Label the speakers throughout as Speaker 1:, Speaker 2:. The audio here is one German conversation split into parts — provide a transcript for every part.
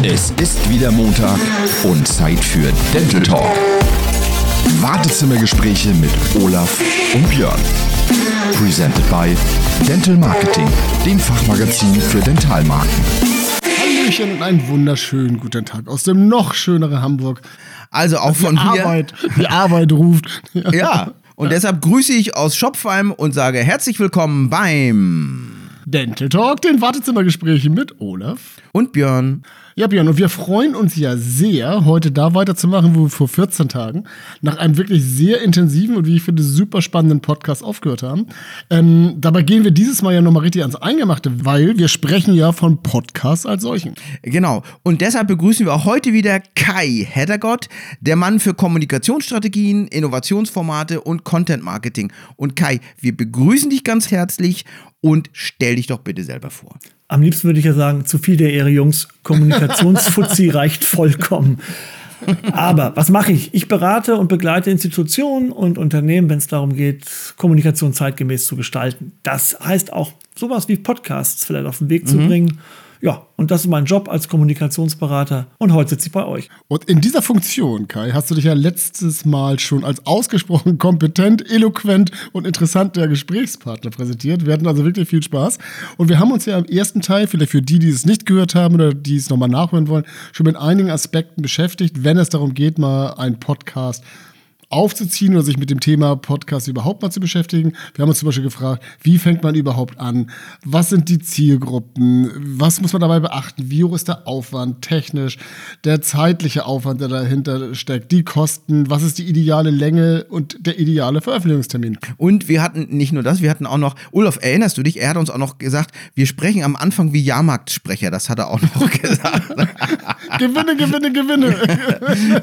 Speaker 1: Es ist wieder Montag und Zeit für Dental Talk. Wartezimmergespräche mit Olaf und Björn. Presented by Dental Marketing, dem Fachmagazin für Dentalmarken.
Speaker 2: Hallöchen und einen wunderschönen guten Tag aus dem noch schöneren Hamburg.
Speaker 3: Also auch von
Speaker 2: die
Speaker 3: hier.
Speaker 2: Arbeit, die Arbeit ruft.
Speaker 3: Ja. Und deshalb grüße ich aus Schopfheim und sage herzlich willkommen beim
Speaker 2: Dental Talk, den Wartezimmergespräche mit Olaf.
Speaker 3: und Björn.
Speaker 2: Ja, Björn, und wir freuen uns ja sehr, heute da weiterzumachen, wo wir vor 14 Tagen nach einem wirklich sehr intensiven und wie ich finde super spannenden Podcast aufgehört haben. Ähm, dabei gehen wir dieses Mal ja nochmal richtig ans Eingemachte, weil wir sprechen ja von Podcasts als solchen.
Speaker 3: Genau. Und deshalb begrüßen wir auch heute wieder Kai Heddergott, der Mann für Kommunikationsstrategien, Innovationsformate und Content Marketing. Und Kai, wir begrüßen dich ganz herzlich und stell dich doch bitte selber vor.
Speaker 4: Am liebsten würde ich ja sagen, zu viel der Ehre, Jungs. Kommunikationsfuzzi reicht vollkommen. Aber was mache ich? Ich berate und begleite Institutionen und Unternehmen, wenn es darum geht, Kommunikation zeitgemäß zu gestalten. Das heißt auch sowas wie Podcasts vielleicht auf den Weg zu bringen. Ja, und das ist mein Job als Kommunikationsberater. Und heute sitze ich bei euch.
Speaker 2: Und in dieser Funktion, Kai, hast du dich ja letztes Mal schon als ausgesprochen kompetent, eloquent und interessanter Gesprächspartner präsentiert. Wir hatten also wirklich viel Spaß. Und wir haben uns ja im ersten Teil, vielleicht für die, die es nicht gehört haben oder die es nochmal nachhören wollen, schon mit einigen Aspekten beschäftigt, wenn es darum geht, mal einen Podcast aufzuziehen oder sich mit dem Thema Podcast überhaupt mal zu beschäftigen. Wir haben uns zum Beispiel gefragt, wie fängt man überhaupt an? Was sind die Zielgruppen? Was muss man dabei beachten? Wie hoch ist der Aufwand technisch? Der zeitliche Aufwand, der dahinter steckt? Die Kosten? Was ist die ideale Länge und der ideale Veröffentlichungstermin?
Speaker 3: Und wir hatten nicht nur das, wir hatten auch noch, Olaf, erinnerst du dich, er hat uns auch noch gesagt, wir sprechen am Anfang wie Jahrmarktsprecher, das hat er auch noch gesagt.
Speaker 2: Gewinne, gewinne, gewinne.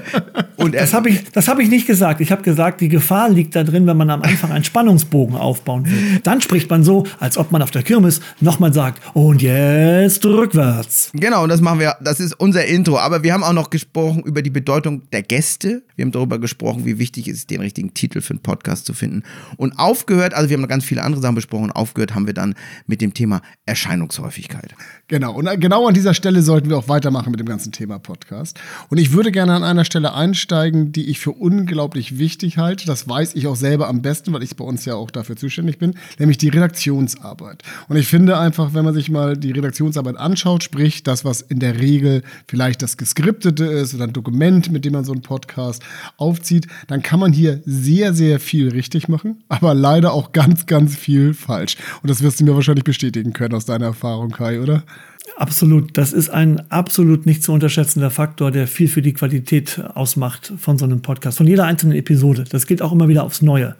Speaker 3: Und er
Speaker 4: Das habe ich, das hab ich nicht gesagt. Ich habe gesagt, die Gefahr liegt da drin, wenn man am Anfang einen Spannungsbogen aufbauen will. Dann spricht man so, als ob man auf der Kirmes nochmal sagt, und jetzt rückwärts.
Speaker 3: Genau, und das machen wir, das ist unser Intro. Aber wir haben auch noch gesprochen über die Bedeutung der Gäste. Wir haben darüber gesprochen, wie wichtig es ist, den richtigen Titel für einen Podcast zu finden. Und aufgehört, also wir haben noch ganz viele andere Sachen besprochen, aufgehört haben wir dann mit dem Thema Erscheinungshäufigkeit.
Speaker 2: Genau, und genau an dieser Stelle sollten wir auch weitermachen mit dem ganzen Thema Podcast. Und ich würde gerne an einer Stelle einsteigen, die ich für unglaublich wichtig halte. Das weiß ich auch selber am besten, weil ich bei uns ja auch dafür zuständig bin, nämlich die Redaktionsarbeit. Und ich finde einfach, wenn man sich mal die Redaktionsarbeit anschaut, sprich das, was in der Regel vielleicht das Geskriptete ist oder ein Dokument, mit dem man so einen Podcast aufzieht, dann kann man hier sehr, sehr viel richtig machen, aber leider auch ganz, ganz viel falsch. Und das wirst du mir wahrscheinlich bestätigen können aus deiner Erfahrung, Kai, oder?
Speaker 4: Absolut. Das ist ein absolut nicht zu unterschätzender Faktor, der viel für die Qualität ausmacht von so einem Podcast, von jeder einzelnen Episode. Das gilt auch immer wieder aufs Neue.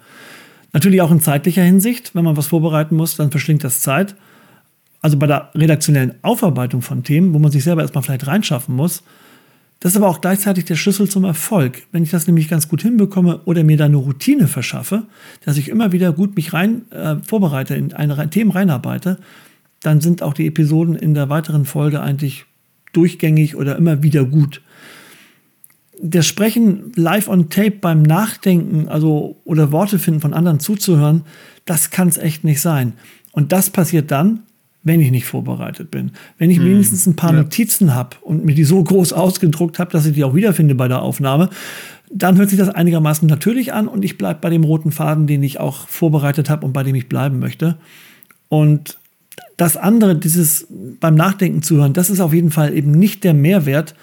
Speaker 4: Natürlich auch in zeitlicher Hinsicht. Wenn man was vorbereiten muss, dann verschlingt das Zeit. Also bei der redaktionellen Aufarbeitung von Themen, wo man sich selber erstmal vielleicht reinschaffen muss. Das ist aber auch gleichzeitig der Schlüssel zum Erfolg. Wenn ich das nämlich ganz gut hinbekomme oder mir da eine Routine verschaffe, dass ich immer wieder gut mich rein äh, vorbereite, in eine Re- Themen reinarbeite, dann sind auch die Episoden in der weiteren Folge eigentlich durchgängig oder immer wieder gut. Das Sprechen live on tape beim Nachdenken, also oder Worte finden von anderen zuzuhören, das kann es echt nicht sein. Und das passiert dann, wenn ich nicht vorbereitet bin. Wenn ich wenigstens ein paar Notizen habe und mir die so groß ausgedruckt habe, dass ich die auch wiederfinde bei der Aufnahme, dann hört sich das einigermaßen natürlich an und ich bleibe bei dem roten Faden, den ich auch vorbereitet habe und bei dem ich bleiben möchte. Und das andere, dieses beim Nachdenken zuhören, das ist auf jeden Fall eben nicht der Mehrwert,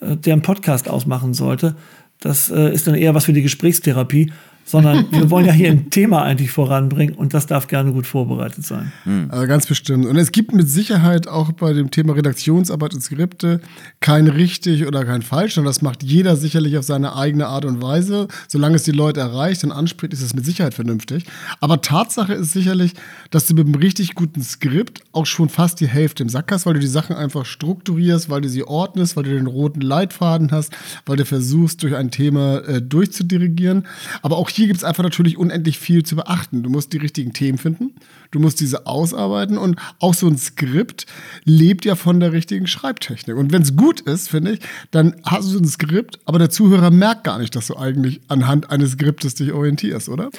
Speaker 4: äh, der ein Podcast ausmachen sollte. Das äh, ist dann eher was für die Gesprächstherapie, sondern wir wollen ja hier ein Thema eigentlich voranbringen und das darf gerne gut vorbereitet sein.
Speaker 2: Also ganz bestimmt. Und es gibt mit Sicherheit auch bei dem Thema Redaktionsarbeit und Skripte kein richtig oder kein falsch, sondern das macht jeder sicherlich auf seine eigene Art und Weise. Solange es die Leute erreicht und anspricht, ist es mit Sicherheit vernünftig. Aber Tatsache ist sicherlich, dass du mit einem richtig guten Skript auch schon fast die Hälfte im Sack hast, weil du die Sachen einfach strukturierst, weil du sie ordnest, weil du den roten Leitfaden hast, weil du versuchst, durch ein Thema äh, durchzudirigieren. Aber auch hier gibt es einfach natürlich unendlich viel zu beachten. Du musst die richtigen Themen finden, du musst diese ausarbeiten und auch so ein Skript lebt ja von der richtigen Schreibtechnik. Und wenn es gut ist, finde ich, dann hast du ein Skript, aber der Zuhörer merkt gar nicht, dass du eigentlich anhand eines Skriptes dich orientierst, oder?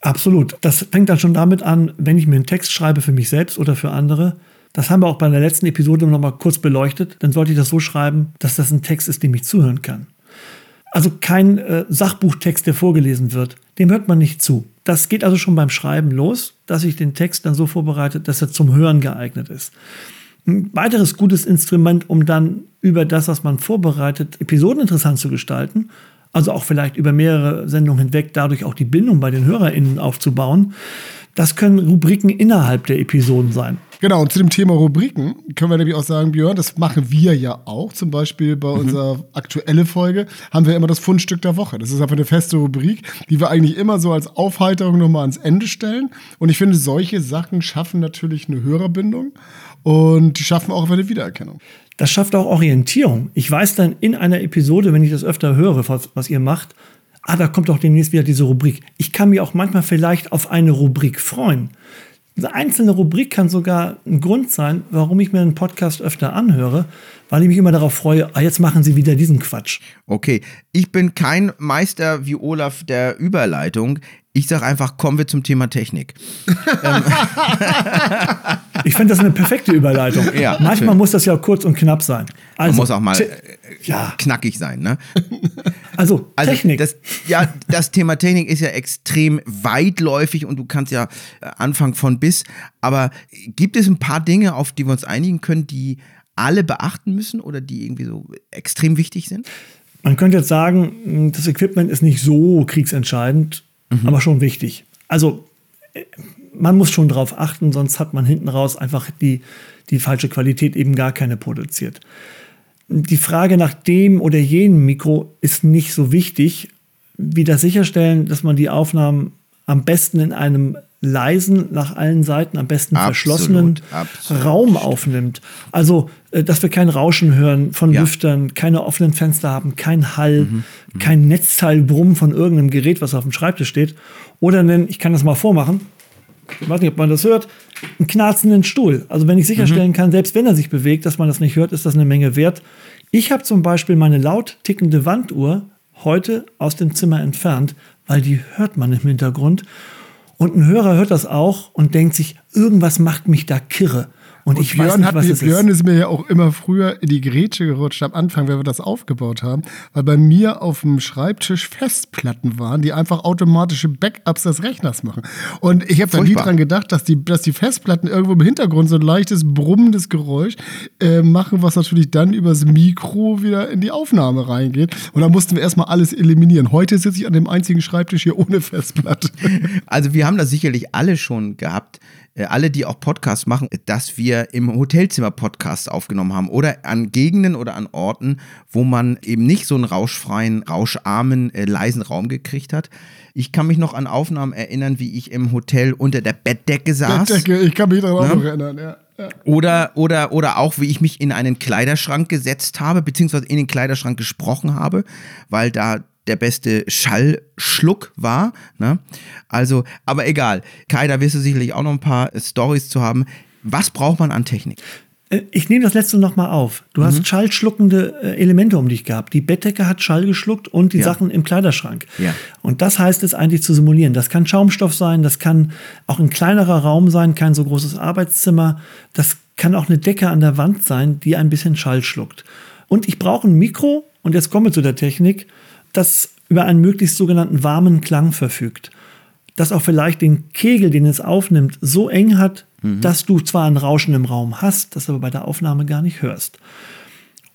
Speaker 4: Absolut. Das fängt dann schon damit an, wenn ich mir einen Text schreibe für mich selbst oder für andere, Das haben wir auch bei der letzten Episode noch mal kurz beleuchtet. Dann sollte ich das so schreiben, dass das ein Text ist, dem ich zuhören kann. Also kein äh, Sachbuchtext, der vorgelesen wird. Dem hört man nicht zu. Das geht also schon beim Schreiben los, dass ich den Text dann so vorbereite, dass er zum Hören geeignet ist. Ein weiteres gutes Instrument, um dann über das, was man vorbereitet, Episoden interessant zu gestalten, also auch vielleicht über mehrere Sendungen hinweg dadurch auch die Bindung bei den HörerInnen aufzubauen, das können Rubriken innerhalb der Episoden sein.
Speaker 2: Genau, und zu dem Thema Rubriken können wir nämlich auch sagen, Björn, das machen wir ja auch. Zum Beispiel bei mhm. unserer aktuellen Folge haben wir immer das Fundstück der Woche. Das ist einfach eine feste Rubrik, die wir eigentlich immer so als Aufheiterung nochmal ans Ende stellen. Und ich finde, solche Sachen schaffen natürlich eine Hörerbindung und die schaffen auch eine Wiedererkennung.
Speaker 4: Das schafft auch Orientierung. Ich weiß dann in einer Episode, wenn ich das öfter höre, was, was ihr macht, ah, da kommt auch demnächst wieder diese Rubrik. Ich kann mich auch manchmal vielleicht auf eine Rubrik freuen. Eine einzelne Rubrik kann sogar ein Grund sein, warum ich mir einen Podcast öfter anhöre, weil ich mich immer darauf freue, ah, jetzt machen sie wieder diesen Quatsch.
Speaker 3: Okay, ich bin kein Meister wie Olaf der Überleitung. Ich sage einfach, kommen wir zum Thema Technik. Ähm.
Speaker 4: ich finde das eine perfekte Überleitung. Ja, Manchmal schön. muss das ja kurz und knapp sein.
Speaker 3: Also, Man muss auch mal ja. knackig sein, ne?
Speaker 4: Also, also Technik.
Speaker 3: Das, ja, das Thema Technik ist ja extrem weitläufig und du kannst ja äh, anfangen von bis. Aber gibt es ein paar Dinge, auf die wir uns einigen können, die alle beachten müssen oder die irgendwie so extrem wichtig sind?
Speaker 4: Man könnte jetzt sagen, das Equipment ist nicht so kriegsentscheidend mhm. aber schon wichtig. Also man muss schon darauf achten, sonst hat man hinten raus einfach die, die falsche Qualität eben gar keine produziert. Die Frage nach dem oder jenem Mikro ist nicht so wichtig, wie das sicherstellen, dass man die Aufnahmen am besten in einem leisen, nach allen Seiten am besten absolut, verschlossenen absolut. Raum aufnimmt. Also, äh, dass wir kein Rauschen hören von ja. Lüftern, keine offenen Fenster haben, kein Hall, mhm. Mhm. kein Netzteilbrummen von irgendeinem Gerät, was auf dem Schreibtisch steht. Oder einen, ich kann das mal vormachen, ich weiß nicht, ob man das hört, einen knarzenden Stuhl. Also wenn ich sicherstellen mhm. kann, selbst wenn er sich bewegt, dass man das nicht hört, ist das eine Menge wert. Ich habe zum Beispiel meine laut tickende Wanduhr heute aus dem Zimmer entfernt, weil die hört man im Hintergrund. Und ein Hörer hört das auch und denkt sich, irgendwas macht mich da kirre. Und, und ich Björn weiß nicht, was mir,
Speaker 2: Björn ist. ist mir ja auch immer früher in die Grätsche gerutscht am Anfang, wenn wir das aufgebaut haben, weil bei mir auf dem Schreibtisch Festplatten waren, die einfach automatische Backups des Rechners machen. Und ich habe da nie dran gedacht, dass die, dass die Festplatten irgendwo im Hintergrund so ein leichtes brummendes Geräusch äh, machen, was natürlich dann übers Mikro wieder in die Aufnahme reingeht. Und da mussten wir erstmal alles eliminieren. Heute sitze ich an dem einzigen Schreibtisch hier ohne Festplatte.
Speaker 3: Also wir haben das sicherlich alle schon gehabt alle, die auch Podcasts machen, dass wir im Hotelzimmer Podcasts aufgenommen haben oder an Gegenden oder an Orten, wo man eben nicht so einen rauschfreien, rauscharmen, äh, leisen Raum gekriegt hat. Ich kann mich noch an Aufnahmen erinnern, wie ich im Hotel unter der Bettdecke saß. Bettdecke,
Speaker 2: ich kann mich daran ne? auch noch erinnern, ja.
Speaker 3: Oder, oder, oder auch, wie ich mich in einen Kleiderschrank gesetzt habe, beziehungsweise in den Kleiderschrank gesprochen habe, weil da der beste Schallschluck war. Ne? Also, aber egal. Kai, da wirst du sicherlich auch noch ein paar Stories zu haben. Was braucht man an Technik?
Speaker 4: Äh, ich nehme das letzte noch mal auf. Du mhm. hast schallschluckende äh, Elemente um dich gehabt. Die Bettdecke hat Schall geschluckt und die ja. Sachen im Kleiderschrank. Ja. Und das heißt es eigentlich zu simulieren. Das kann Schaumstoff sein, das kann auch ein kleinerer Raum sein, kein so großes Arbeitszimmer. Das kann auch eine Decke an der Wand sein, die ein bisschen Schall schluckt. Und ich brauche ein Mikro, und jetzt komme wir zu der Technik, das über einen möglichst sogenannten warmen Klang verfügt. Das auch vielleicht den Kegel, den es aufnimmt, so eng hat, mhm. dass du zwar ein Rauschen im Raum hast, das aber bei der Aufnahme gar nicht hörst.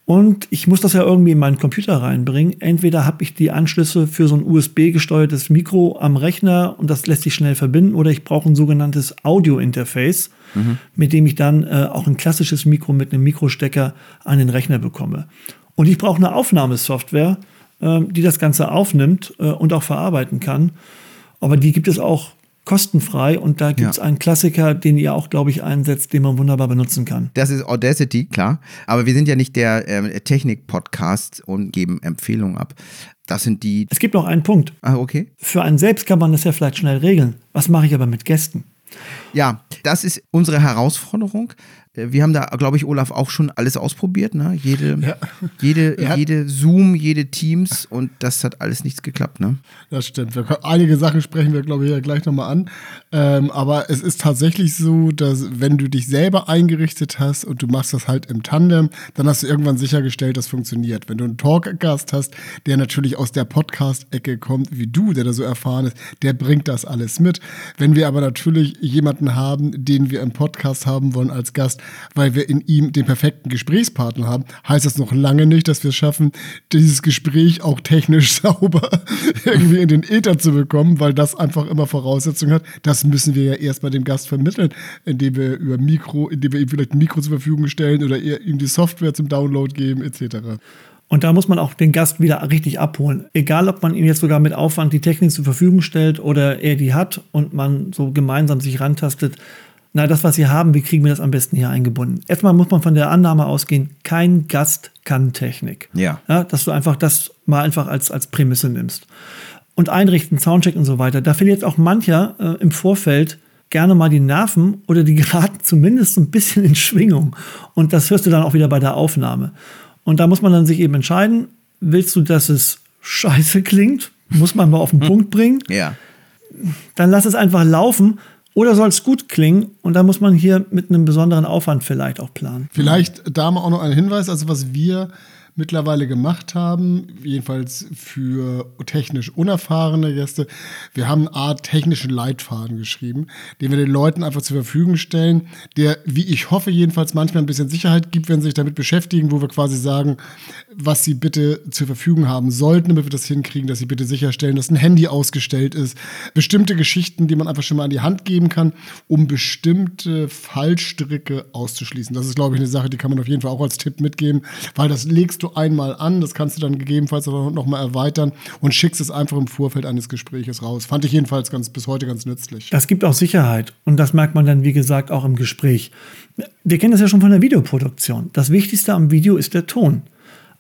Speaker 4: Und ich muss das ja irgendwie in meinen Computer reinbringen. Entweder habe ich die Anschlüsse für so ein USB-gesteuertes Mikro am Rechner und das lässt sich schnell verbinden, oder ich brauche ein sogenanntes Audio-Interface, mhm. mit dem ich dann äh, auch ein klassisches Mikro mit einem Mikrostecker an den Rechner bekomme. Und ich brauche eine Aufnahmesoftware, die das Ganze aufnimmt äh, und auch verarbeiten kann. Aber die gibt es auch kostenfrei und da gibt es ja. einen Klassiker, den ihr auch, glaube ich, einsetzt, den man wunderbar benutzen kann.
Speaker 3: Das ist Audacity, klar. Aber wir sind ja nicht der äh, Technik-Podcast und geben Empfehlungen ab. Das sind die.
Speaker 4: Es gibt noch einen Punkt.
Speaker 3: Ah, okay.
Speaker 4: Für einen selbst kann man das ja vielleicht schnell regeln. Was mache ich aber mit Gästen?
Speaker 3: Ja, das ist unsere Herausforderung. Wir haben da, glaube ich, Olaf, auch schon alles ausprobiert, ne? Jede,
Speaker 2: Ja.
Speaker 3: jede,
Speaker 2: hat-
Speaker 3: jede Zoom, jede Teams und das hat alles nichts geklappt, ne?
Speaker 2: Das stimmt. Wir einige Sachen sprechen wir, glaube ich, ja gleich nochmal an. Ähm, aber es ist tatsächlich so, dass wenn du dich selber eingerichtet hast und du machst das halt im Tandem, dann hast du irgendwann sichergestellt, das funktioniert. Wenn du einen Talkgast hast, der natürlich aus der Podcast-Ecke kommt, wie du, der da so erfahren ist, der bringt das alles mit. Wenn wir aber natürlich jemanden haben, den wir im Podcast haben wollen als Gast, weil wir in ihm den perfekten Gesprächspartner haben, heißt das noch lange nicht, dass wir es schaffen, dieses Gespräch auch technisch sauber irgendwie in den Äther zu bekommen, weil das einfach immer Voraussetzungen hat. Das müssen wir ja erst bei dem Gast vermitteln, indem wir über Mikro, indem wir ihm vielleicht ein Mikro zur Verfügung stellen oder ihm die Software zum Download geben, etc.
Speaker 4: Und da muss man auch den Gast wieder richtig abholen. Egal, ob man ihm jetzt sogar mit Aufwand die Technik zur Verfügung stellt oder er die hat und man so gemeinsam sich rantastet. Na, das, was wir haben, wie kriegen wir das am besten hier eingebunden? Erstmal muss man von der Annahme ausgehen, kein Gast kann Technik.
Speaker 3: Ja.
Speaker 4: ja dass du einfach das mal einfach als, als Prämisse nimmst. Und einrichten, Soundcheck und so weiter. Da verliert auch mancher äh, im Vorfeld gerne mal die Nerven oder die geraten zumindest so ein bisschen in Schwingung. Und das hörst du dann auch wieder bei der Aufnahme. Und da muss man dann sich eben entscheiden, willst du, dass es scheiße klingt? Muss man mal auf den Punkt bringen?
Speaker 3: Ja.
Speaker 4: Dann lass es einfach laufen. Oder soll es gut klingen? Und da muss man hier mit einem besonderen Aufwand vielleicht auch planen.
Speaker 2: Vielleicht da mal auch noch ein Hinweis, also was wir mittlerweile gemacht haben, jedenfalls für technisch unerfahrene Gäste, wir haben eine Art technischen Leitfaden geschrieben, den wir den Leuten einfach zur Verfügung stellen, der, wie ich hoffe, jedenfalls manchmal ein bisschen Sicherheit gibt, wenn sie sich damit beschäftigen, wo wir quasi sagen, was sie bitte zur Verfügung haben sollten, damit wir das hinkriegen, dass sie bitte sicherstellen, dass ein Handy ausgestellt ist. Bestimmte Geschichten, die man einfach schon mal an die Hand geben kann, um bestimmte Fallstricke auszuschließen. Das ist, glaube ich, eine Sache, die kann man auf jeden Fall auch als Tipp mitgeben, weil das legst du einmal an, das kannst du dann gegebenenfalls auch noch mal erweitern und schickst es einfach im Vorfeld eines Gespräches raus. Fand ich jedenfalls ganz, bis heute ganz nützlich.
Speaker 4: Das gibt auch Sicherheit. Und das merkt man dann, wie gesagt, auch im Gespräch. Wir kennen das ja schon von der Videoproduktion. Das Wichtigste am Video ist der Ton.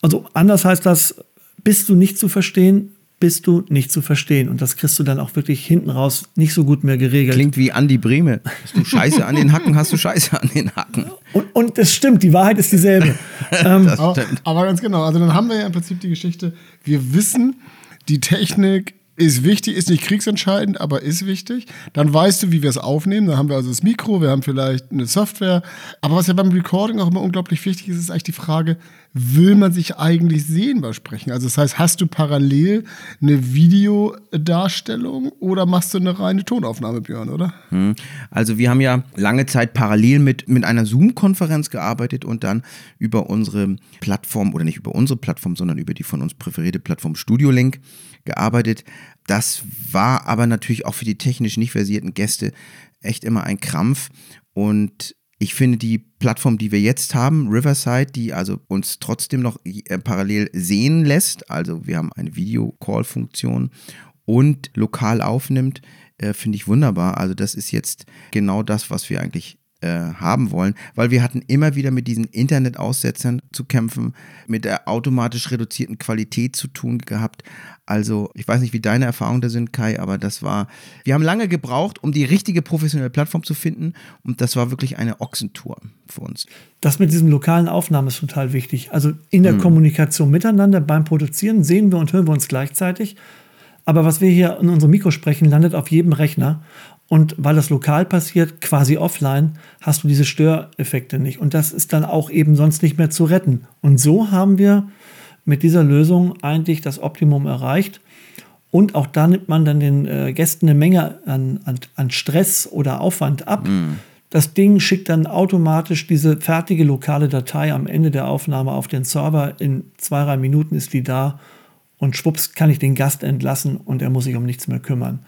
Speaker 4: Also anders heißt das, bist du nicht zu verstehen, bist du nicht zu verstehen. Und das kriegst du dann auch wirklich hinten raus nicht so gut mehr geregelt.
Speaker 3: Klingt wie Andi Breme. Hast du Scheiße an den Hacken, hast du Scheiße an den Hacken.
Speaker 4: Und, und es stimmt, die Wahrheit ist dieselbe. ähm,
Speaker 3: Das
Speaker 2: Aber,
Speaker 3: stimmt.
Speaker 2: aber ganz genau. Also dann haben wir ja im Prinzip die Geschichte, wir wissen, die Technik ist wichtig, ist nicht kriegsentscheidend, aber ist wichtig. Dann weißt du, wie wir es aufnehmen. Dann haben wir also das Mikro, wir haben vielleicht eine Software. Aber was ja beim Recording auch immer unglaublich wichtig ist, ist eigentlich die Frage, will man sich eigentlich sehen beim Sprechen? Also das heißt, hast du parallel eine Videodarstellung oder machst du eine reine Tonaufnahme, Björn, oder?
Speaker 3: Also wir haben ja lange Zeit parallel mit, mit einer Zoom-Konferenz gearbeitet und dann über unsere Plattform, oder nicht über unsere Plattform, sondern über die von uns präferierte Plattform Studio Link gearbeitet. Das war aber natürlich auch für die technisch nicht versierten Gäste echt immer ein Krampf. Und ich finde die Plattform, die wir jetzt haben, Riverside, die also uns trotzdem noch äh, parallel sehen lässt, also wir haben eine Video-Call-Funktion und lokal aufnimmt, äh, finde ich wunderbar. Also das ist jetzt genau das, was wir eigentlich haben wollen, weil wir hatten immer wieder mit diesen Internetaussetzern zu kämpfen, mit der automatisch reduzierten Qualität zu tun gehabt. Also ich weiß nicht, wie deine Erfahrungen da sind, Kai, aber das war, wir haben lange gebraucht, um die richtige professionelle Plattform zu finden und das war wirklich eine Ochsentour für uns.
Speaker 4: Das mit diesem lokalen Aufnahmen ist total wichtig. Also in der Kommunikation miteinander beim Produzieren sehen wir und hören wir uns gleichzeitig. Aber was wir hier in unserem Mikro sprechen, landet auf jedem Rechner. Und weil das lokal passiert, quasi offline, hast du diese Störeffekte nicht. Und das ist dann auch eben sonst nicht mehr zu retten. Und so haben wir mit dieser Lösung eigentlich das Optimum erreicht. Und auch da nimmt man dann den äh, Gästen eine Menge an, an, an Stress oder Aufwand ab. Das Ding schickt dann automatisch diese fertige lokale Datei am Ende der Aufnahme auf den Server. In zwei, drei Minuten ist die da und schwupps kann ich den Gast entlassen und er muss sich um nichts mehr kümmern.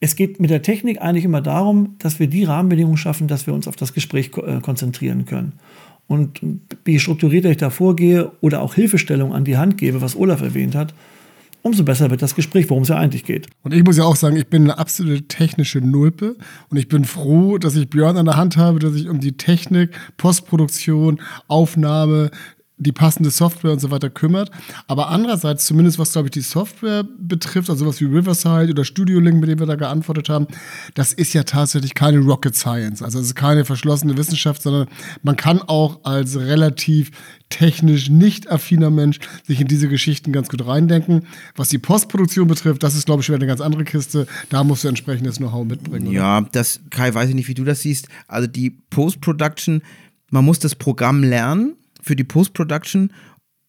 Speaker 4: Es geht mit der Technik eigentlich immer darum, dass wir die Rahmenbedingungen schaffen, dass wir uns auf das Gespräch äh, konzentrieren können. Und je strukturierter ich da vorgehe oder auch Hilfestellung an die Hand gebe, was Olaf erwähnt hat, umso besser wird das Gespräch, worum es ja eigentlich geht.
Speaker 2: Und ich muss ja auch sagen, ich bin eine absolute technische Nulpe und ich bin froh, dass ich Björn an der Hand habe, dass ich um die Technik, Postproduktion, Aufnahme die passende Software und so weiter kümmert. Aber andererseits, zumindest was, glaube ich, die Software betrifft, also was wie Riverside oder Studio Link, mit dem wir da geantwortet haben, das ist ja tatsächlich keine Rocket Science. Also es ist keine verschlossene Wissenschaft, sondern man kann auch als relativ technisch nicht affiner Mensch sich in diese Geschichten ganz gut reindenken. Was die Postproduktion betrifft, das ist, glaube ich, wieder eine ganz andere Kiste. Da musst du entsprechendes Know-how mitbringen.
Speaker 3: Ja, das, Kai, weiß ich nicht, wie du das siehst. Also die Post-Production, man muss das Programm lernen für die Post-Production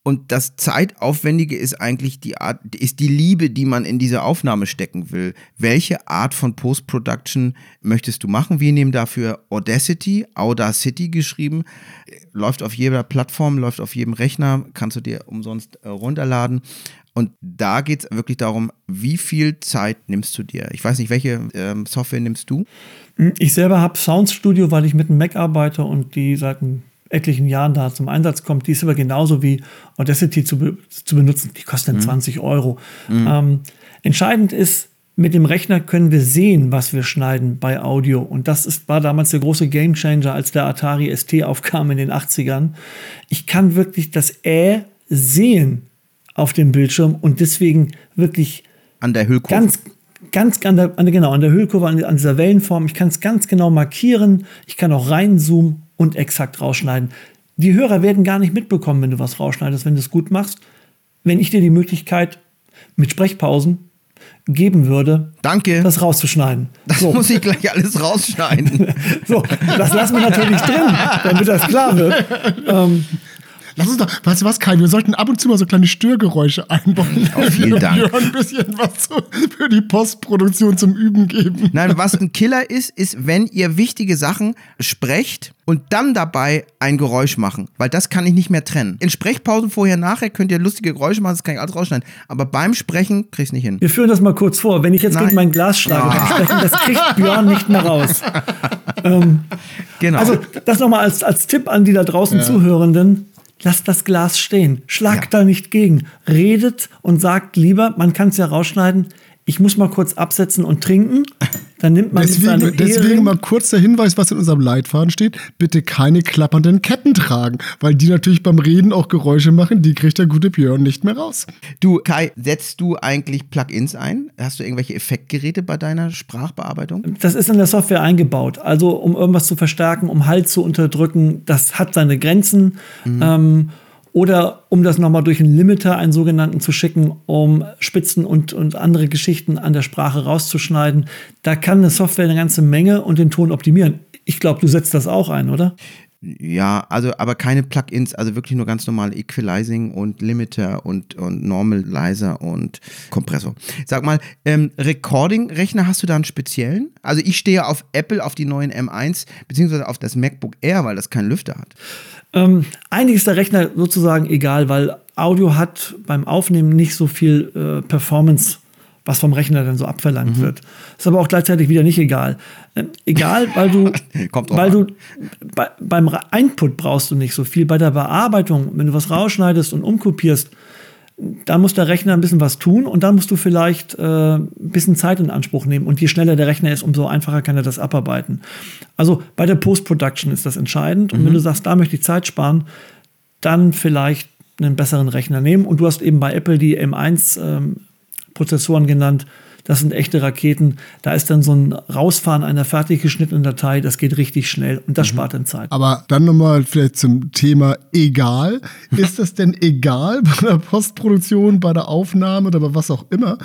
Speaker 3: und das Zeitaufwendige ist eigentlich die Art, ist die Liebe, die man in diese Aufnahme stecken will. Welche Art von Post-Production möchtest du machen? Wir nehmen dafür Audacity, Audacity geschrieben. Läuft auf jeder Plattform, läuft auf jedem Rechner, kannst du dir umsonst äh, runterladen. Und da geht es wirklich darum, wie viel Zeit nimmst du dir? Ich weiß nicht, welche ähm, Software nimmst du?
Speaker 4: Ich selber habe Sound Studio, weil ich mit einem Mac arbeite und die seit etlichen Jahren da zum Einsatz kommt, die ist aber genauso wie Audacity zu, be zu benutzen. Die kostet mhm. 20 Euro. Mhm. Ähm, entscheidend ist, mit dem Rechner können wir sehen, was wir schneiden bei Audio. Und das ist, war damals der große Gamechanger, als der Atari ST aufkam in den 80ern. Ich kann wirklich das Ä sehen auf dem Bildschirm und deswegen wirklich
Speaker 3: an der Hüllkurve.
Speaker 4: Ganz, ganz an der, an genau, an der Hüllkurve, an, an dieser Wellenform. Ich kann es ganz genau markieren. Ich kann auch reinzoomen und exakt rausschneiden. Die Hörer werden gar nicht mitbekommen, wenn du was rausschneidest, wenn du es gut machst. Wenn ich dir die Möglichkeit mit Sprechpausen geben würde,
Speaker 3: Danke.
Speaker 4: das rauszuschneiden.
Speaker 3: Das so. muss ich gleich alles rausschneiden.
Speaker 4: so, das lassen wir natürlich drin, damit das klar wird. Ähm,
Speaker 2: Lass uns doch, weißt du was, Kai, wir sollten ab und zu mal so kleine Störgeräusche einbauen.
Speaker 3: Oh, vielen Dank.
Speaker 2: Wir ein bisschen was für die Postproduktion zum Üben geben.
Speaker 3: Nein, was ein Killer ist, ist, wenn ihr wichtige Sachen sprecht und dann dabei ein Geräusch machen, weil das kann ich nicht mehr trennen. In Sprechpausen vorher, nachher könnt ihr lustige Geräusche machen, das kann ich alles rausschneiden. Aber beim Sprechen krieg's nicht hin.
Speaker 4: Wir führen das mal kurz vor. Wenn ich jetzt Nein. gegen mein Glas schlage oh. beim Sprechen, das kriegt Björn nicht mehr raus. ähm, genau. Also das nochmal als, als Tipp an die da draußen ja. Zuhörenden lasst das Glas stehen, schlagt ja. da nicht gegen, redet und sagt lieber, man kann es ja rausschneiden, ich muss mal kurz absetzen und trinken. Dann nimmt man
Speaker 2: deswegen, deswegen mal kurz der Hinweis, was in unserem Leitfaden steht. Bitte keine klappernden Ketten tragen, weil die natürlich beim Reden auch Geräusche machen. Die kriegt der gute Björn nicht mehr raus.
Speaker 3: Du, Kai, setzt du eigentlich Plugins ein? Hast du irgendwelche Effektgeräte bei deiner Sprachbearbeitung?
Speaker 4: Das ist in der Software eingebaut. Also, um irgendwas zu verstärken, um Halt zu unterdrücken, das hat seine Grenzen. Mhm. Ähm, oder um das nochmal durch einen Limiter, einen sogenannten, zu schicken, um Spitzen und, und andere Geschichten an der Sprache rauszuschneiden. Da kann eine Software eine ganze Menge und den Ton optimieren. Ich glaube, du setzt das auch ein, oder?
Speaker 3: Ja, also aber keine Plugins, also wirklich nur ganz normal Equalizing und Limiter und, und Normalizer und Kompressor. Sag mal, ähm, Recording-Rechner hast du da einen speziellen? Also ich stehe auf Apple, auf die neuen M1, beziehungsweise auf das MacBook Air, weil das keinen Lüfter hat.
Speaker 4: Ähm, eigentlich ist der Rechner sozusagen egal, weil Audio hat beim Aufnehmen nicht so viel äh, Performance, was vom Rechner dann so abverlangt mhm. wird. Ist aber auch gleichzeitig wieder nicht egal. Ähm, egal, weil du, weil du bei, beim Input brauchst du nicht so viel. Bei der Bearbeitung, wenn du was rausschneidest und umkopierst, da muss der Rechner ein bisschen was tun und dann musst du vielleicht äh, ein bisschen Zeit in Anspruch nehmen. Und je schneller der Rechner ist, umso einfacher kann er das abarbeiten. Also bei der Post-Production ist das entscheidend. Und mhm. wenn du sagst, da möchte ich Zeit sparen, dann vielleicht einen besseren Rechner nehmen. Und du hast eben bei Apple die M1-Prozessoren ähm, genannt das sind echte Raketen. Da ist dann so ein Rausfahren einer fertig geschnittenen Datei, das geht richtig schnell und das mhm. spart dann Zeit.
Speaker 2: Aber dann nochmal vielleicht zum Thema egal. Ist das denn egal bei der Postproduktion, bei der Aufnahme oder bei was auch immer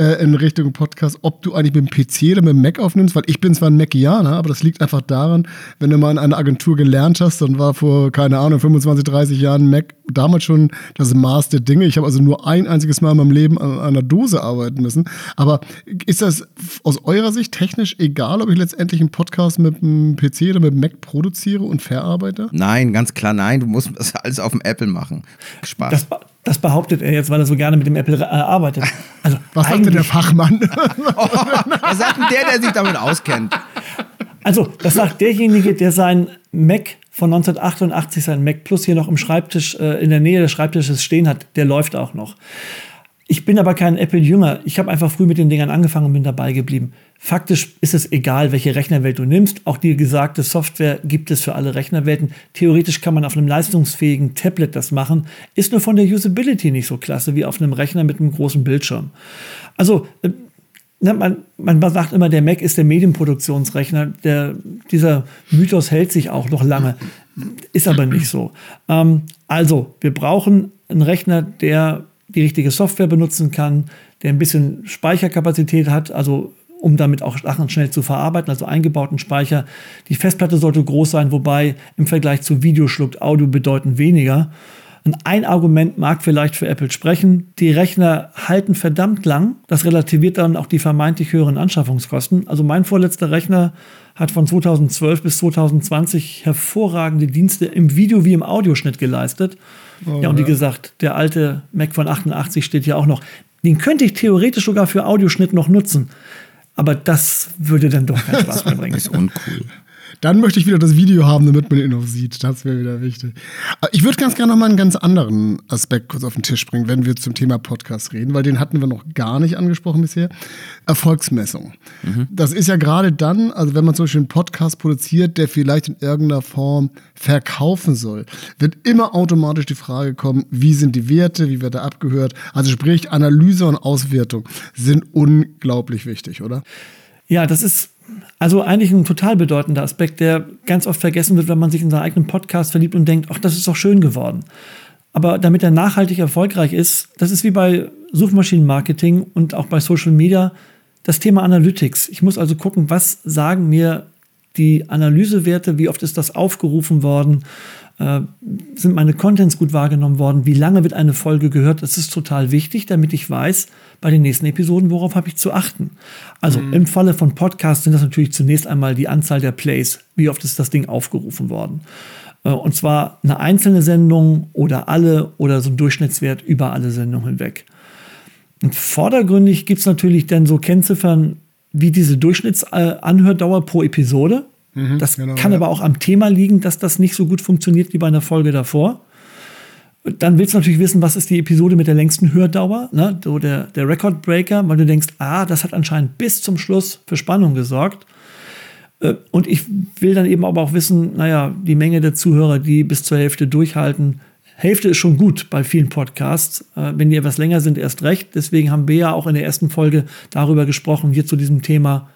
Speaker 2: äh, in Richtung Podcast, ob du eigentlich mit dem PC oder mit dem Mac aufnimmst? Weil ich bin zwar ein Macianer, aber das liegt einfach daran, wenn du mal in einer Agentur gelernt hast, dann war vor, keine Ahnung, 25, 30 Jahren Mac damals schon das Maß der Dinge. Ich habe also nur ein einziges Mal in meinem Leben an einer Dose arbeiten müssen. Aber ist das aus eurer Sicht technisch egal, ob ich letztendlich einen Podcast mit einem PC oder mit einem Mac produziere und verarbeite?
Speaker 3: Nein, ganz klar nein. Du musst das alles auf dem Apple machen. Spaß.
Speaker 4: Das, das behauptet er jetzt, weil er so gerne mit dem Apple äh, arbeitet.
Speaker 2: Also was sagt denn der Fachmann?
Speaker 3: oh, was sagt denn der, der sich damit auskennt?
Speaker 4: Also, das sagt derjenige, der sein Mac von 1988, sein Mac Plus hier noch im Schreibtisch, äh, in der Nähe des Schreibtisches stehen hat, der läuft auch noch. Ich bin aber kein Apple-Jünger. Ich habe einfach früh mit den Dingern angefangen und bin dabei geblieben. Faktisch ist es egal, welche Rechnerwelt du nimmst. Auch die gesagte Software gibt es für alle Rechnerwelten. Theoretisch kann man auf einem leistungsfähigen Tablet das machen. Ist nur von der Usability nicht so klasse wie auf einem Rechner mit einem großen Bildschirm. Also, äh, man, man sagt immer, der Mac ist der Medienproduktionsrechner. Der, dieser Mythos hält sich auch noch lange. Ist aber nicht so. Ähm, also, wir brauchen einen Rechner, der die richtige Software benutzen kann, der ein bisschen Speicherkapazität hat, also um damit auch Sachen schnell zu verarbeiten, also eingebauten Speicher. Die Festplatte sollte groß sein, wobei im Vergleich zu Video schluckt Audio bedeutend weniger. Und ein Argument mag vielleicht für Apple sprechen. Die Rechner halten verdammt lang. Das relativiert dann auch die vermeintlich höheren Anschaffungskosten. Also mein vorletzter Rechner hat von 2012 bis 2020 hervorragende Dienste im Video wie im Audioschnitt geleistet. Oh, ja, und wie gesagt, der alte Mac von 88 steht hier auch noch. Den könnte ich theoretisch sogar für Audioschnitt noch nutzen. Aber das würde dann doch keinen Spaß mehr bringen.
Speaker 3: Das ist uncool.
Speaker 2: Dann möchte ich wieder das Video haben, damit man ihn noch sieht. Das wäre wieder wichtig. Ich würde ganz gerne noch mal einen ganz anderen Aspekt kurz auf den Tisch bringen, wenn wir zum Thema Podcast reden, weil den hatten wir noch gar nicht angesprochen bisher. Erfolgsmessung. Mhm. Das ist ja gerade dann, also wenn man zum Beispiel einen Podcast produziert, der vielleicht in irgendeiner Form verkaufen soll, wird immer automatisch die Frage kommen, wie sind die Werte, wie wird er abgehört? Also sprich, Analyse und Auswertung sind unglaublich wichtig, oder?
Speaker 4: Ja, das ist also eigentlich ein total bedeutender Aspekt, der ganz oft vergessen wird, wenn man sich in seinen eigenen Podcast verliebt und denkt, ach, das ist doch schön geworden. Aber damit er nachhaltig erfolgreich ist, das ist wie bei Suchmaschinenmarketing und auch bei Social Media das Thema Analytics. Ich muss also gucken, was sagen mir die Analysewerte, wie oft ist das aufgerufen worden, äh, sind meine Contents gut wahrgenommen worden, wie lange wird eine Folge gehört. Das ist total wichtig, damit ich weiß, bei den nächsten Episoden, worauf habe ich zu achten. Also mhm. im Falle von Podcasts sind das natürlich zunächst einmal die Anzahl der Plays, wie oft ist das Ding aufgerufen worden. Äh, und zwar eine einzelne Sendung oder alle oder so ein Durchschnittswert über alle Sendungen hinweg. Und vordergründig gibt es natürlich dann so Kennziffern wie diese Durchschnittsanhördauer pro Episode. Mhm, das genau, kann ja. aber auch am Thema liegen, dass das nicht so gut funktioniert wie bei einer Folge davor. Dann willst du natürlich wissen, was ist die Episode mit der längsten Hördauer, ne? so der, der Record Breaker, weil du denkst, ah, das hat anscheinend bis zum Schluss für Spannung gesorgt. Äh, und ich will dann eben aber auch wissen, naja, die Menge der Zuhörer, die bis zur Hälfte durchhalten, Hälfte ist schon gut bei vielen Podcasts. Äh, wenn die etwas länger sind, erst recht. Deswegen haben wir ja auch in der ersten Folge darüber gesprochen, hier zu diesem Thema,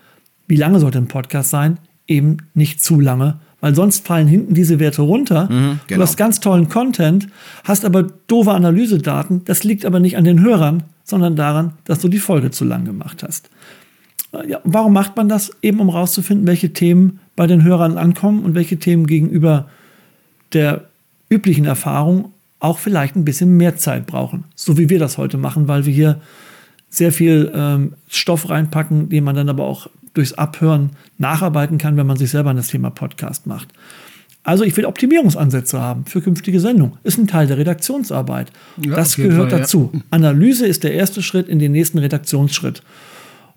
Speaker 4: wie lange sollte ein Podcast sein? Eben nicht zu lange, weil sonst fallen hinten diese Werte runter. Mhm, genau. Du hast ganz tollen Content, hast aber doofe Analysedaten. Das liegt aber nicht an den Hörern, sondern daran, dass du die Folge zu lang gemacht hast. Äh, ja, warum macht man das? Eben um herauszufinden, welche Themen bei den Hörern ankommen und welche Themen gegenüber der üblichen Erfahrung auch vielleicht ein bisschen mehr Zeit brauchen. So wie wir das heute machen, weil wir hier sehr viel ähm, Stoff reinpacken, den man dann aber auch durchs Abhören nacharbeiten kann, wenn man sich selber an das Thema Podcast macht. Also ich will Optimierungsansätze haben für künftige Sendungen. Ist ein Teil der Redaktionsarbeit. Ja, das gehört Fall, dazu. Ja. Analyse ist der erste Schritt in den nächsten Redaktionsschritt.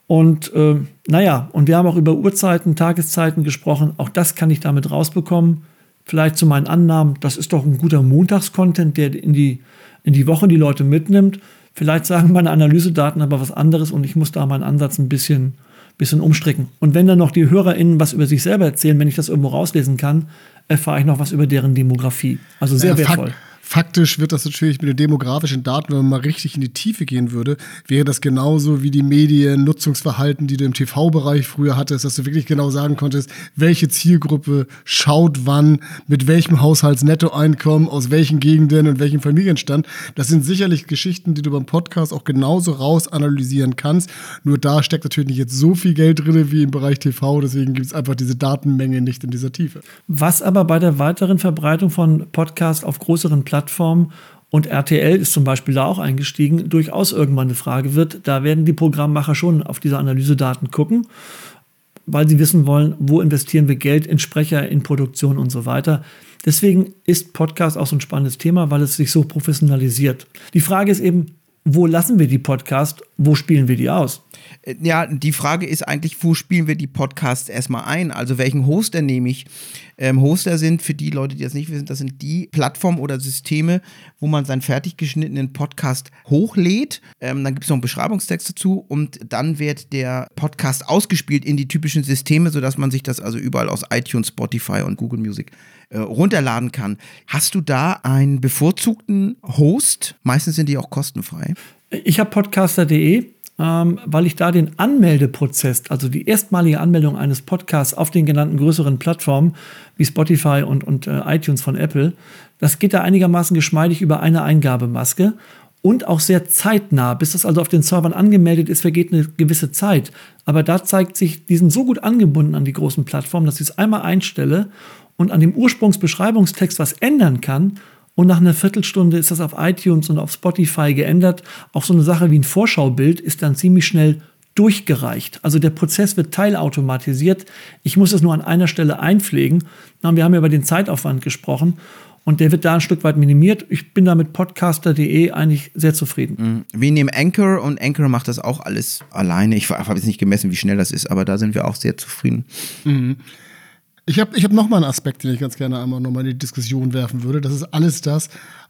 Speaker 4: Und äh, naja, und wir haben auch über Uhrzeiten, Tageszeiten gesprochen. Auch das kann ich damit rausbekommen. Vielleicht zu meinen Annahmen, das ist doch ein guter Montagscontent, der in die, in die Woche die Leute mitnimmt. Vielleicht sagen meine Analysedaten aber was anderes und ich muss da meinen Ansatz ein bisschen bisschen umstricken. Und wenn dann noch die HörerInnen was über sich selber erzählen, wenn ich das irgendwo rauslesen kann, erfahre ich noch was über deren Demografie. Also sehr ja, wertvoll.
Speaker 2: Fakt, Faktisch wird das natürlich mit den demografischen Daten, wenn man mal richtig in die Tiefe gehen würde, wäre das genauso wie die Mediennutzungsverhalten, die du im TV-Bereich früher hattest, dass du wirklich genau sagen konntest, welche Zielgruppe schaut wann, mit welchem Haushaltsnettoeinkommen, aus welchen Gegenden und welchem Familienstand. Das sind sicherlich Geschichten, die du beim Podcast auch genauso raus analysieren kannst. Nur da steckt natürlich nicht jetzt so viel Geld drin wie im Bereich TV, deswegen gibt es einfach diese Datenmenge nicht in dieser Tiefe.
Speaker 4: Was aber bei der weiteren Verbreitung von Podcasts auf größeren Plattformen Plattformen und RTL ist zum Beispiel da auch eingestiegen, durchaus irgendwann eine Frage wird. Da werden die Programmmacher schon auf diese Analysedaten gucken, weil sie wissen wollen, wo investieren wir Geld in Sprecher, in Produktion und so weiter. Deswegen ist Podcast auch so ein spannendes Thema, weil es sich so professionalisiert. Die Frage ist eben, wo lassen wir die Podcast, wo spielen wir die aus?
Speaker 3: Äh, Ja, die Frage ist eigentlich, wo spielen wir die Podcasts erstmal ein? Also welchen Hoster nehme ich? Ähm, Hoster sind, für die Leute, die das nicht wissen, das sind die Plattformen oder Systeme, wo man seinen fertig geschnittenen Podcast hochlädt. Ähm, dann gibt es noch einen Beschreibungstext dazu und dann wird der Podcast ausgespielt in die typischen Systeme, sodass man sich das also überall aus iTunes, Spotify und Google Music äh, runterladen kann. Hast du da einen bevorzugten Host? Meistens sind die auch kostenfrei.
Speaker 4: Ich habe podcaster.de, ähm, weil ich da den Anmeldeprozess, also die erstmalige Anmeldung eines Podcasts auf den genannten größeren Plattformen wie Spotify und, und äh, iTunes von Apple, das geht da einigermaßen geschmeidig über eine Eingabemaske und auch sehr zeitnah. Bis das also auf den Servern angemeldet ist, vergeht eine gewisse Zeit. Aber da zeigt sich, die sind so gut angebunden an die großen Plattformen, dass ich es einmal einstelle und an dem Ursprungsbeschreibungstext was ändern kann. Und nach einer Viertelstunde ist das auf iTunes und auf Spotify geändert. Auch so eine Sache wie ein Vorschaubild ist dann ziemlich schnell durchgereicht. Also der Prozess wird teilautomatisiert. Ich muss es nur an einer Stelle einpflegen. Na, wir haben ja über den Zeitaufwand gesprochen und der wird da ein Stück weit minimiert. Ich bin da mit podcaster.de eigentlich sehr zufrieden.
Speaker 3: Wir nehmen Anchor und Anchor macht das auch alles alleine. Ich habe jetzt nicht gemessen, wie schnell das ist, aber da sind wir auch sehr zufrieden.
Speaker 2: Ich habe ich hab noch mal einen Aspekt, den ich ganz gerne einmal noch mal in die Diskussion werfen würde. Das ist alles das,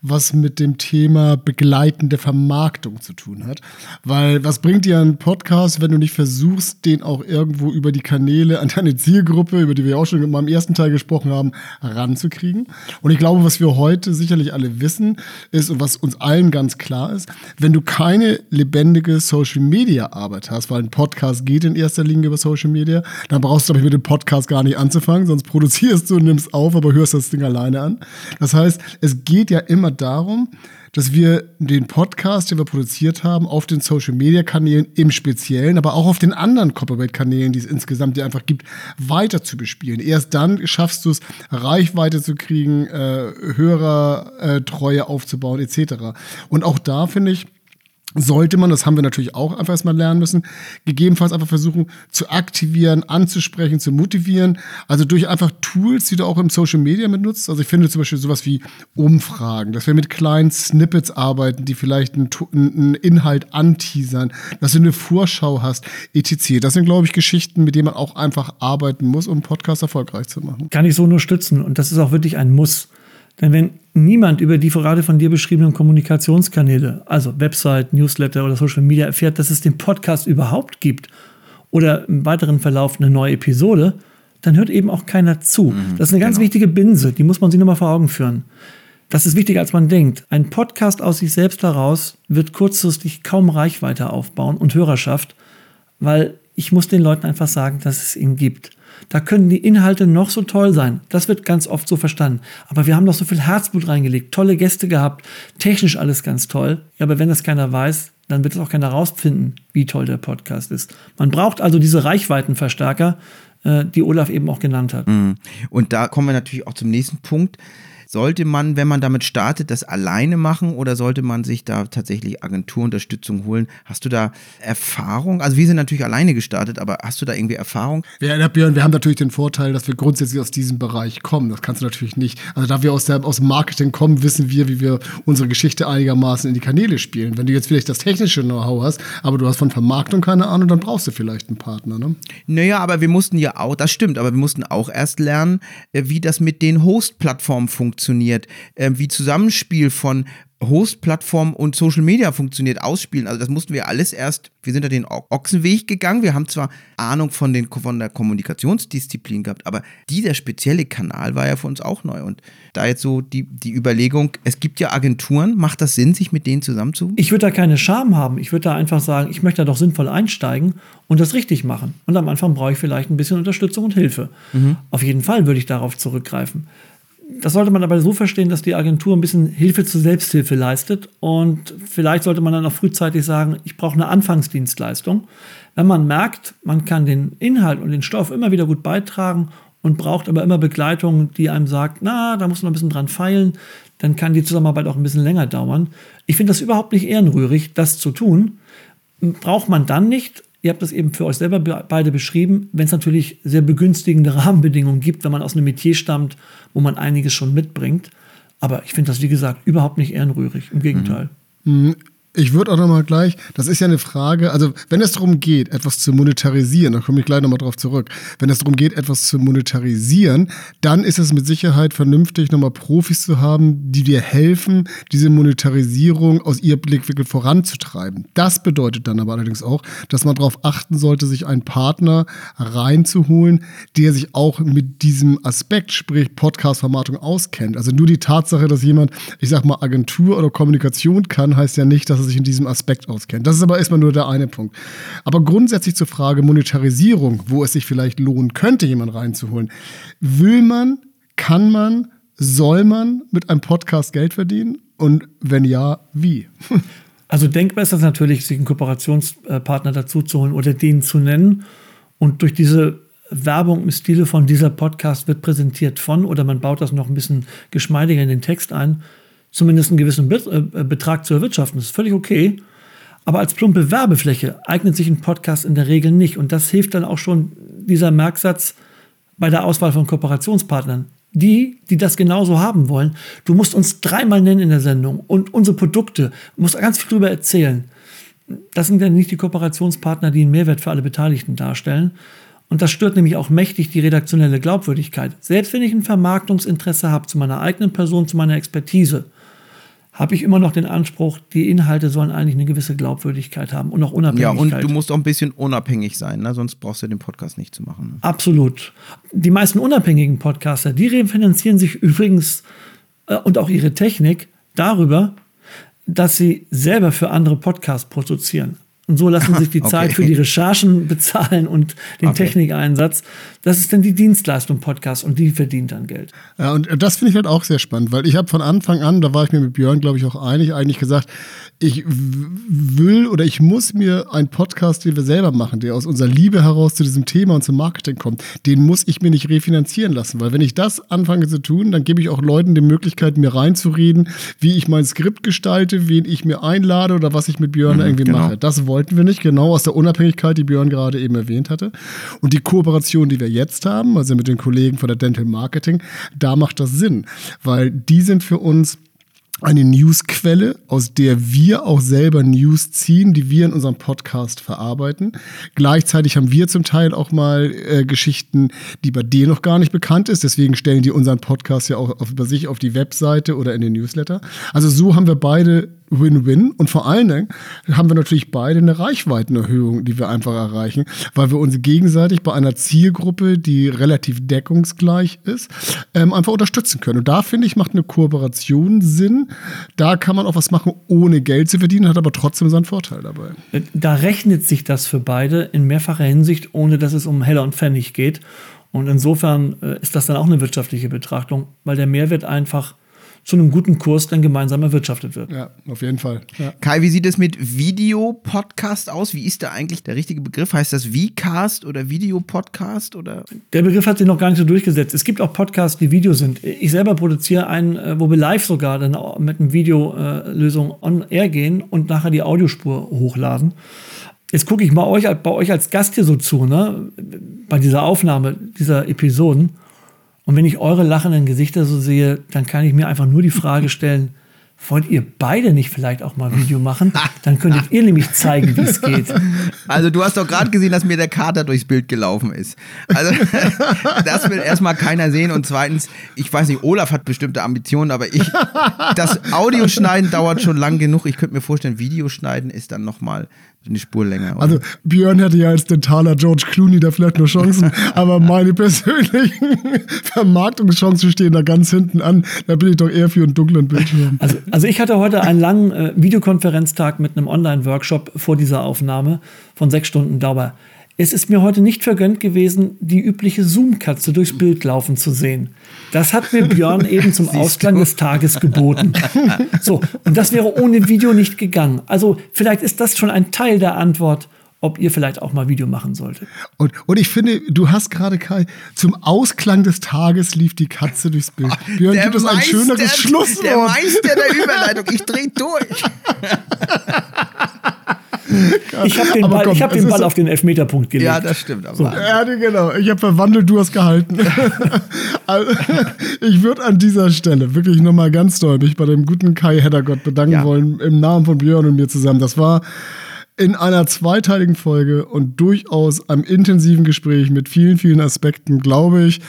Speaker 2: was mit dem Thema begleitende Vermarktung zu tun hat. Weil was bringt dir ein Podcast, wenn du nicht versuchst, den auch irgendwo über die Kanäle an deine Zielgruppe, über die wir auch schon in meinem ersten Teil gesprochen haben, ranzukriegen? Und ich glaube, was wir heute sicherlich alle wissen, ist und was uns allen ganz klar ist, wenn du keine lebendige Social-Media-Arbeit hast, weil ein Podcast geht in erster Linie über Social Media, dann brauchst du, glaube mit dem Podcast gar nicht anzufangen, sonst produzierst du und nimmst auf, aber hörst das Ding alleine an. Das heißt, es geht ja immer darum, dass wir den Podcast, den wir produziert haben, auf den Social-Media-Kanälen im Speziellen, aber auch auf den anderen Copyright-Kanälen, die es insgesamt ja einfach gibt, weiter zu bespielen. Erst dann schaffst du es, Reichweite zu kriegen, äh, Hörertreue aufzubauen, etc. Und auch da finde ich, sollte man, das haben wir natürlich auch einfach erstmal lernen müssen, gegebenenfalls einfach versuchen zu aktivieren, anzusprechen, zu motivieren. Also durch einfach Tools, die du auch im Social Media mitnutzt. Also ich finde zum Beispiel sowas wie Umfragen, dass wir mit kleinen Snippets arbeiten, die vielleicht einen, einen Inhalt anteasern, dass du eine Vorschau hast, etc. Das sind, glaube ich, Geschichten, mit denen man auch einfach arbeiten muss, um einen Podcast erfolgreich zu machen.
Speaker 4: Kann ich so nur stützen. Und das ist auch wirklich ein Muss. Denn wenn niemand über die gerade von dir beschriebenen Kommunikationskanäle, also Website, Newsletter oder Social Media, erfährt, dass es den Podcast überhaupt gibt oder im weiteren Verlauf eine neue Episode, dann hört eben auch keiner zu. das ist eine ganz wichtige Binse, die muss man sich nochmal vor Augen führen. Das ist wichtiger, als man denkt. Ein Podcast aus sich selbst heraus wird kurzfristig kaum Reichweite aufbauen und Hörerschaft, weil ich muss den Leuten einfach sagen, dass es ihn gibt. Da können die Inhalte noch so toll sein. Das wird ganz oft so verstanden. Aber wir haben doch so viel Herzblut reingelegt, tolle Gäste gehabt, technisch alles ganz toll. Ja, aber wenn das keiner weiß, dann wird es auch keiner rausfinden, wie toll der Podcast ist. Man braucht also diese Reichweitenverstärker, äh, die Olaf eben auch genannt hat.
Speaker 3: Und da kommen wir natürlich auch zum nächsten Punkt. Sollte man, wenn man damit startet, das alleine machen oder sollte man sich da tatsächlich Agenturunterstützung holen? Hast du da Erfahrung? Also wir sind natürlich alleine gestartet, aber hast du da irgendwie Erfahrung?
Speaker 2: Ja, Björn, wir haben natürlich den Vorteil, dass wir grundsätzlich aus diesem Bereich kommen. Das kannst du natürlich nicht. Also da wir aus, der, aus dem Marketing kommen, wissen wir, wie wir unsere Geschichte einigermaßen in die Kanäle spielen. Wenn du jetzt vielleicht das technische Know-how hast, aber du hast von Vermarktung keine Ahnung, dann brauchst du vielleicht einen Partner. Ne?
Speaker 3: Naja, aber wir mussten ja auch, das stimmt, aber wir mussten auch erst lernen, äh, wie das mit den Host-Plattformen funktioniert, äh, wie Zusammenspiel von Host-Plattform und Social Media funktioniert, ausspielen. Also das mussten wir alles erst, wir sind da den Ochsenweg gegangen. Wir haben zwar Ahnung von, den, von der Kommunikationsdisziplin gehabt, aber dieser spezielle Kanal war ja für uns auch neu. Und da jetzt so die, die Überlegung, es gibt ja Agenturen, macht das Sinn, sich mit denen zusammenzu?
Speaker 4: Ich würde da keine Scham haben. Ich würde da einfach sagen, ich möchte da doch sinnvoll einsteigen und das richtig machen. Und am Anfang brauche ich vielleicht ein bisschen Unterstützung und Hilfe. Auf jeden Fall würde ich darauf zurückgreifen. Das sollte man aber so verstehen, dass die Agentur ein bisschen Hilfe zur Selbsthilfe leistet. Und vielleicht sollte man dann auch frühzeitig sagen, ich brauche eine Anfangsdienstleistung. Wenn man merkt, man kann den Inhalt und den Stoff immer wieder gut beitragen und braucht aber immer Begleitung, die einem sagt, na, da muss man ein bisschen dran feilen, dann kann die Zusammenarbeit auch ein bisschen länger dauern. Ich finde das überhaupt nicht ehrenrührig, das zu tun. Braucht man dann nicht, ihr habt das eben für euch selber be beide beschrieben, wenn es natürlich sehr begünstigende Rahmenbedingungen gibt, wenn man aus einem Metier stammt, wo man einiges schon mitbringt. Aber ich finde das, wie gesagt, überhaupt nicht ehrenrührig. Im Gegenteil.
Speaker 2: Ich würde auch nochmal gleich, das ist ja eine Frage, also wenn es darum geht, etwas zu monetarisieren, da komme ich gleich nochmal drauf zurück, wenn es darum geht, etwas zu monetarisieren, dann ist es mit Sicherheit vernünftig, nochmal Profis zu haben, die dir helfen, diese Monetarisierung aus ihrem Blickwinkel voranzutreiben. Das bedeutet dann aber allerdings auch, dass man darauf achten sollte, sich einen Partner reinzuholen, der sich auch mit diesem Aspekt, sprich Podcast-Vermarktung auskennt. Also nur die Tatsache, dass jemand, ich sag mal, Agentur oder Kommunikation kann, heißt ja nicht, dass er sich in diesem Aspekt auskennt. Das ist aber erstmal nur der eine Punkt. Aber grundsätzlich zur Frage Monetarisierung, wo es sich vielleicht lohnen könnte, jemanden reinzuholen. Will man, kann man, soll man mit einem Podcast Geld verdienen? Und wenn ja, wie?
Speaker 4: Also denkbar ist das natürlich, sich einen Kooperationspartner dazu zu holen oder den zu nennen. Und durch diese Werbung im Stile von dieser Podcast wird präsentiert von oder man baut das noch ein bisschen geschmeidiger in den Text ein, zumindest einen gewissen äh, Betrag zu erwirtschaften. Das ist völlig okay. Aber als plumpe Werbefläche eignet sich ein Podcast in der Regel nicht. Und das hilft dann auch schon dieser Merksatz bei der Auswahl von Kooperationspartnern die, die das genauso haben wollen. Du musst uns dreimal nennen in der Sendung und unsere Produkte, du musst ganz viel drüber erzählen. Das sind ja nicht die Kooperationspartner, die einen Mehrwert für alle Beteiligten darstellen. Und das stört nämlich auch mächtig die redaktionelle Glaubwürdigkeit. Selbst wenn ich ein Vermarktungsinteresse habe zu meiner eigenen Person, zu meiner Expertise, habe ich immer noch den Anspruch, die Inhalte sollen eigentlich eine gewisse Glaubwürdigkeit haben und auch Unabhängigkeit.
Speaker 3: Ja, und du musst auch ein bisschen unabhängig sein, ne? sonst brauchst du den Podcast nicht zu machen. Ne?
Speaker 4: Absolut. Die meisten unabhängigen Podcaster, die refinanzieren sich übrigens äh, und auch ihre Technik darüber, dass sie selber für andere Podcasts produzieren. Und so lassen sich die okay. Zeit für die Recherchen bezahlen und den okay. Technikeinsatz. Das ist dann die Dienstleistung Podcast und die verdient dann Geld.
Speaker 2: Ja, und das finde ich halt auch sehr spannend, weil ich habe von Anfang an, da war ich mir mit Björn, glaube ich, auch einig, eigentlich gesagt, ich will oder ich muss mir einen Podcast, den wir selber machen, der aus unserer Liebe heraus zu diesem Thema und zum Marketing kommt, den muss ich mir nicht refinanzieren lassen, weil wenn ich das anfange zu tun, dann gebe ich auch Leuten die Möglichkeit, mir reinzureden, wie ich mein Skript gestalte, wen ich mir einlade oder was ich mit Björn mhm, irgendwie genau. mache. Das wollten wir nicht, genau aus der Unabhängigkeit, die Björn gerade eben erwähnt hatte. Und die Kooperation, die wir jetzt haben, also mit den Kollegen von der Dental Marketing, da macht das Sinn, weil die sind für uns eine Newsquelle, aus der wir auch selber News ziehen, die wir in unserem Podcast verarbeiten. Gleichzeitig haben wir zum Teil auch mal äh, Geschichten, die bei dir noch gar nicht bekannt ist. Deswegen stellen die unseren Podcast ja auch auf, über sich auf die Webseite oder in den Newsletter. Also so haben wir beide Win-Win. Und vor allen Dingen haben wir natürlich beide eine Reichweitenerhöhung, die wir einfach erreichen, weil wir uns gegenseitig bei einer Zielgruppe, die relativ deckungsgleich ist, ähm, einfach unterstützen können. Und da finde ich, macht eine Kooperation Sinn. Da kann man auch was machen, ohne Geld zu verdienen, hat aber trotzdem seinen Vorteil dabei.
Speaker 4: Da rechnet sich das für beide in mehrfacher Hinsicht, ohne dass es um Heller und Pfennig geht. Und insofern äh, ist das dann auch eine wirtschaftliche Betrachtung, weil der Mehrwert einfach zu einem guten Kurs dann gemeinsam erwirtschaftet wird.
Speaker 2: Ja, auf jeden Fall. Ja.
Speaker 3: Kai, wie sieht es mit Videopodcast aus? Wie ist da eigentlich der richtige Begriff? Heißt das Vcast oder Videopodcast oder?
Speaker 4: Der Begriff hat sich noch gar nicht so durchgesetzt. Es gibt auch Podcasts, die Video sind. Ich selber produziere einen, äh, wo wir live sogar dann mit einer Videolösung on air gehen und nachher die Audiospur hochladen. Jetzt gucke ich mal euch, bei euch als Gast hier so zu, ne? Bei dieser Aufnahme dieser Episoden. Und wenn ich eure lachenden Gesichter so sehe, dann kann ich mir einfach nur die Frage stellen, wollt ihr beide nicht vielleicht auch mal ein Video machen? Dann könntet ihr nämlich zeigen, wie es geht.
Speaker 3: Also du hast doch gerade gesehen, dass mir der Kater durchs Bild gelaufen ist. Also das will erstmal keiner sehen. Und zweitens, ich weiß nicht, Olaf hat bestimmte Ambitionen, aber ich, das Audioschneiden dauert schon lang genug. Ich könnte mir vorstellen, Videoschneiden ist dann nochmal eine Spur länger.
Speaker 2: Oder? Also Björn hätte ja als dentaler George Clooney da vielleicht nur Chancen, aber meine persönlichen Vermarktungschancen stehen da ganz hinten an. Da bin ich doch eher für einen dunklen Bildschirm.
Speaker 4: Also, also ich hatte heute einen langen äh, Videokonferenztag mit einem Online-Workshop vor dieser Aufnahme von sechs Stunden Dauer. Es ist mir heute nicht vergönnt gewesen, die übliche Zoom-Katze durchs Bild laufen zu sehen. Das hat mir Björn eben zum Ausklang des Tages geboten. so, und das wäre ohne Video nicht gegangen. Also vielleicht ist das schon ein Teil der Antwort, ob ihr vielleicht auch mal Video machen solltet.
Speaker 2: Und, und ich finde, du hast gerade, Kai, zum Ausklang des Tages lief die Katze durchs Bild.
Speaker 3: Björn, gibt es ein schöneres Schlusswort? Der Meister der Überleitung, ich dreh durch.
Speaker 4: Ich habe den
Speaker 2: Aber
Speaker 4: Ball,
Speaker 2: komm,
Speaker 4: ich hab den Ball
Speaker 2: so-
Speaker 4: auf den Elfmeterpunkt gelegt.
Speaker 3: Ja, das stimmt. Aber
Speaker 4: So.
Speaker 2: Ja, genau. Ich habe verwandelt, du hast gehalten. also, ich würde an dieser Stelle wirklich nochmal ganz doll mich bei dem guten Kai Heddergott bedanken
Speaker 3: Ja.
Speaker 2: wollen, im Namen von Björn und mir zusammen. Das war in einer zweiteiligen Folge und durchaus einem intensiven Gespräch mit vielen, vielen Aspekten, glaube ich,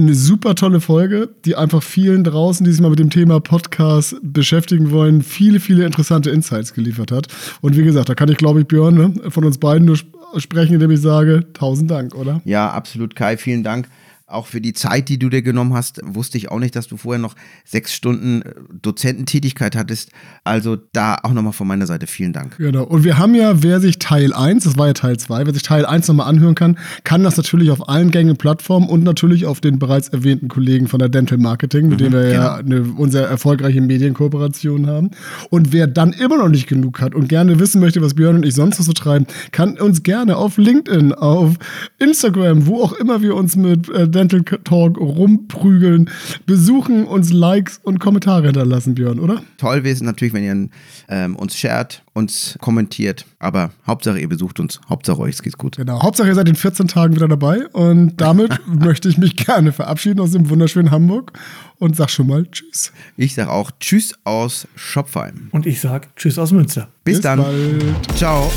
Speaker 2: eine super tolle Folge, die einfach vielen draußen, die sich mal mit dem Thema Podcast beschäftigen wollen, viele, viele interessante Insights geliefert hat. Und wie gesagt, da kann ich, glaube ich, Björn, ne, von uns beiden nur sp- sprechen, indem ich sage, tausend Dank, oder?
Speaker 3: Ja, absolut, Kai. Vielen Dank. Auch für die Zeit, die du dir genommen hast, wusste ich auch nicht, dass du vorher noch sechs Stunden äh, Dozententätigkeit hattest. Also da auch nochmal von meiner Seite vielen Dank.
Speaker 2: Genau. Und wir haben ja, wer sich Teil 1, das war ja Teil 2, wer sich Teil 1 nochmal anhören kann, kann das natürlich auf allen gängigen Plattformen und natürlich auf den bereits erwähnten Kollegen von der Dental Marketing, mit denen wir ja eine, unsere erfolgreiche Medienkooperation haben. Und wer dann immer noch nicht genug hat und gerne wissen möchte, was Björn und ich sonst noch so treiben, kann uns gerne auf LinkedIn, auf Instagram, wo auch immer wir uns mit äh, Dental Talk rumprügeln, besuchen, uns Likes und Kommentare hinterlassen, Björn, oder?
Speaker 3: Toll wäre es natürlich, wenn ihr ähm, uns shared, uns kommentiert. Aber Hauptsache, ihr besucht uns. Hauptsache, euch geht's gut.
Speaker 2: Genau. Hauptsache, ihr seid in 14 Tagen wieder dabei. Und damit möchte ich mich gerne verabschieden aus dem wunderschönen Hamburg und sag schon mal Tschüss.
Speaker 3: Ich sage auch Tschüss aus Schopfheim.
Speaker 4: Und ich sage Tschüss aus Münster.
Speaker 3: Bis, dann.
Speaker 2: bald.
Speaker 3: Ciao.